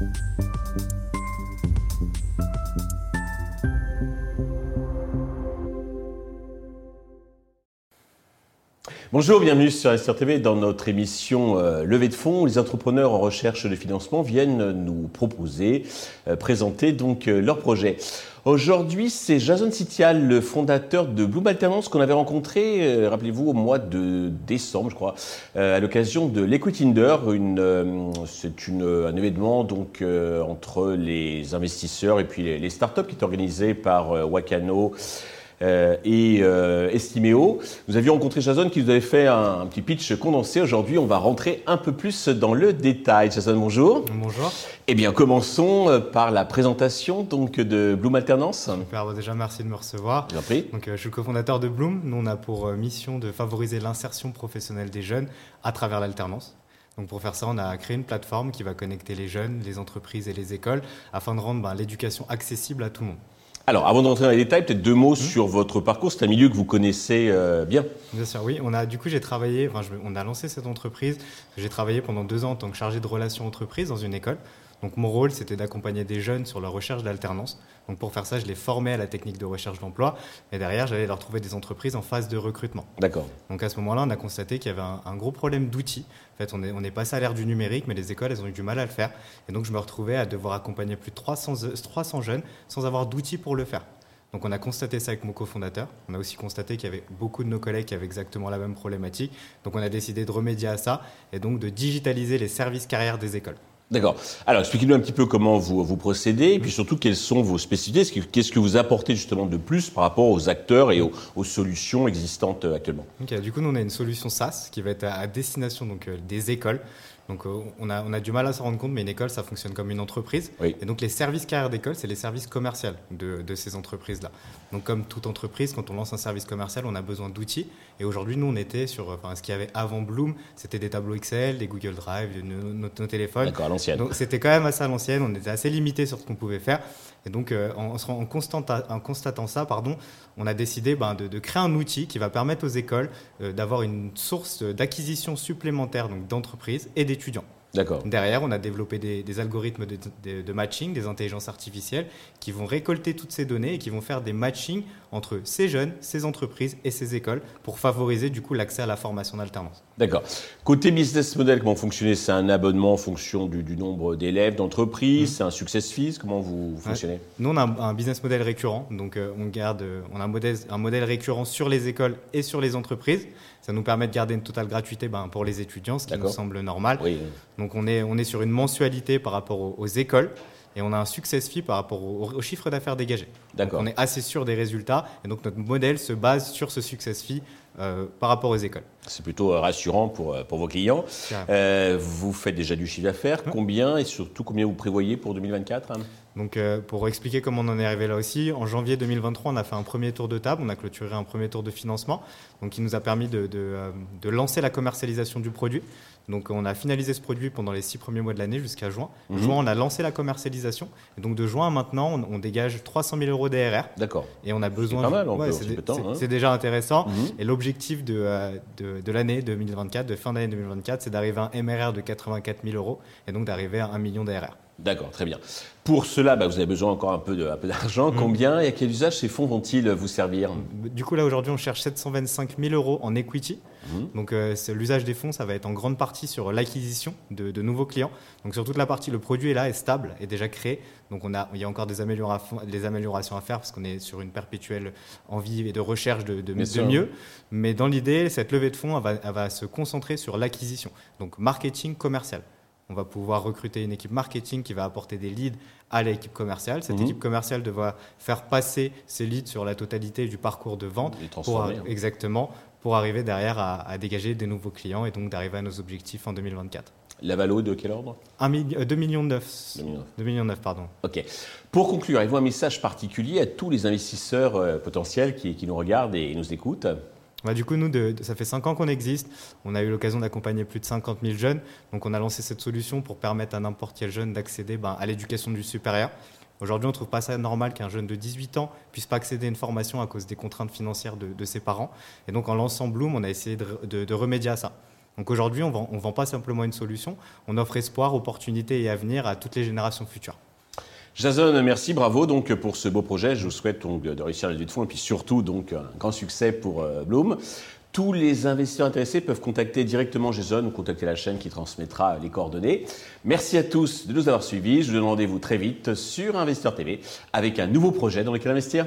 you Bonjour, bienvenue sur SR TV dans notre émission euh, Levée de fonds. Les entrepreneurs en recherche de financement viennent nous proposer, euh, présenter donc euh, leurs. Aujourd'hui, c'est Jason Sitial, le fondateur de Bloom Alternance, qu'on avait rencontré, rappelez-vous, au mois de décembre, je crois, à l'occasion de l'Equitinder. C'est un événement donc entre les investisseurs et puis les, les startups qui est organisé par Wakano. Euh, et euh, Estimeo. Nous avions rencontré Jason qui nous avait fait un, petit pitch condensé. Aujourd'hui, on va rentrer un peu plus dans le détail. Jason, bonjour. Bonjour. Eh bien, commençons euh, par la présentation donc, de Bloom Alternance. Super, déjà merci de me recevoir. Bien pris. Donc, je suis cofondateur de Bloom. Nous, on a pour mission de favoriser l'insertion professionnelle des jeunes à travers l'alternance. Donc pour faire ça, on a créé une plateforme qui va connecter les jeunes, les entreprises et les écoles afin de rendre ben, l'éducation accessible à tout le monde. Alors, avant d'entrer dans les détails, peut-être deux mots sur votre parcours. C'est un milieu que vous connaissez euh, bien. Bien sûr, oui. On a, du coup, j'ai travaillé, on a lancé cette entreprise. J'ai travaillé pendant deux ans en tant que chargé de relations entreprises dans une école. Donc mon rôle, c'était d'accompagner des jeunes sur leur recherche d'alternance. Donc pour faire ça, je les formais à la technique de recherche d'emploi. Et derrière, j'allais leur trouver des entreprises en phase de recrutement. D'accord. Donc à ce moment-là, on a constaté qu'il y avait un, gros problème d'outils. En fait, on est, on est passé à l'ère du numérique, mais les écoles, elles ont eu du mal à le faire. Et donc je me retrouvais à devoir accompagner plus de 300, 300 jeunes sans avoir d'outils pour le faire. Donc on a constaté ça avec mon cofondateur. On a aussi constaté qu'il y avait beaucoup de nos collègues qui avaient exactement la même problématique. Donc on a décidé de remédier à ça et donc de digitaliser les services carrières des écoles. D'accord. Alors, expliquez-nous un petit peu comment vous, vous procédez, et puis surtout quelles sont vos spécificités, qu'est-ce que vous apportez justement de plus par rapport aux acteurs et aux, solutions existantes euh, actuellement? du coup, nous, on a une solution SaaS qui va être à destination donc, euh, des écoles. Donc euh, on a, on a, du mal à se rendre compte, mais une école, ça fonctionne comme une entreprise. Et donc les services carrières d'école, c'est les services commerciaux de, de ces entreprises-là. Donc comme toute entreprise, quand on lance un service commercial, on a besoin d'outils. Et aujourd'hui, nous, on était sur enfin, ce qu'il y avait avant Bloom, c'était des tableaux Excel, des Google Drive, nos, nos téléphones. D'accord, à l'ancienne. Donc c'était quand même assez à l'ancienne, on était assez limité sur ce qu'on pouvait faire. Et donc euh, en, en, en, constatant ça, pardon, on a décidé ben, de, créer un outil qui va permettre aux écoles euh, d'avoir une source d'acquisition supplémentaire d'entreprises et d'étudiants étudiants. D'accord. Derrière, on a développé des, algorithmes de, matching, des intelligences artificielles, qui vont récolter toutes ces données et qui vont faire des matchings entre ces jeunes, ces entreprises et ces écoles pour favoriser du coup l'accès à la formation d'alternance. D'accord. Côté business model, comment fonctionnez C'est un abonnement en fonction du, nombre d'élèves, d'entreprises? Mmh. C'est un success fees? Comment vous, fonctionnez? Nous, on a un, business model récurrent. Donc, euh, on, garde, euh, on a un modèle, un modèle récurrent sur les écoles et sur les entreprises. Ça nous permet de garder une totale gratuité ben, pour les étudiants, ce qui nous semble normal. Donc on est, sur une mensualité par rapport aux, écoles et on a un success fee par rapport au, chiffre d'affaires dégagé. D'accord. On est assez sûr des résultats et donc notre modèle se base sur ce success fee euh, par rapport aux écoles. C'est plutôt euh, rassurant pour, euh, pour vos clients. vous faites déjà du chiffre d'affaires. Combien et surtout combien vous prévoyez pour 2024 donc, pour expliquer comment on en est arrivé là aussi, en janvier 2023, on a fait un premier tour de table, on a clôturé un premier tour de financement, donc qui nous a permis de, euh, lancer la commercialisation du produit. Donc, on a finalisé ce produit pendant les six premiers mois de l'année jusqu'à juin. Mhm. Juin, on a lancé la commercialisation. Et donc, de juin à maintenant, on, dégage 300 000 euros d'ARR. D'accord. Et on a besoin. C'est pas mal, hein. c'est déjà intéressant. Mhm. Et l'objectif euh, de, de, l'année 2024, de fin d'année 2024, c'est d'arriver à un MRR de 84 000 euros et donc d'arriver à 1 million d'ARR. D'accord, très bien. Pour cela, bah, vous avez besoin encore un peu d'argent. Mm. Combien et à quel usage ces fonds vont-ils vous servir Du coup, là, aujourd'hui, on cherche 725 000 euros en equity. Mm. Donc, euh, l'usage des fonds, ça va être en grande partie sur l'acquisition de, nouveaux clients. Donc, sur toute la partie, le produit est là, est stable, est déjà créé. Donc, on a, il y a encore des améliorations, des améliorations à faire parce qu'on est sur une perpétuelle envie et de recherche de, de, mieux. Mais dans l'idée, cette levée de fonds, va, elle va se concentrer sur l'acquisition. Donc, marketing commercial. On va pouvoir recruter une équipe marketing qui va apporter des leads à l'équipe commerciale. Cette mhm. équipe commerciale devra faire passer ces leads sur la totalité du parcours de vente. pour, hein. Exactement, pour arriver derrière à, dégager des nouveaux clients et donc d'arriver à nos objectifs en 2024. La valo de quel ordre? 2 millions 9. 2 millions 9, pardon. Ok. Pour conclure, avez-vous un message particulier à tous les investisseurs euh, potentiels qui, qui, nous regardent et nous écoutent bah, du coup, nous, ça fait 5 ans qu'on existe. On a eu l'occasion d'accompagner plus de 50 000 jeunes. Donc, on a lancé cette solution pour permettre à n'importe quel jeune d'accéder ben, à l'éducation du supérieur. Aujourd'hui, on ne trouve pas ça normal qu'un jeune de 18 ans puisse pas accéder à une formation à cause des contraintes financières de, ses parents. Et donc, en lançant Bloom, on a essayé de, remédier à ça. Donc aujourd'hui, on ne vend pas simplement une solution, on offre espoir, opportunité et avenir à toutes les générations futures. Jason, merci, bravo donc pour ce beau projet. Je vous souhaite donc de réussir la levée de fonds et puis surtout donc un grand succès pour euh, Bloom. Tous les investisseurs intéressés peuvent contacter directement Jason ou contacter la chaîne qui transmettra les coordonnées. Merci à tous de nous avoir suivis. Je vous donne rendez-vous très vite sur Investeur TV avec un nouveau projet dans lequel investir.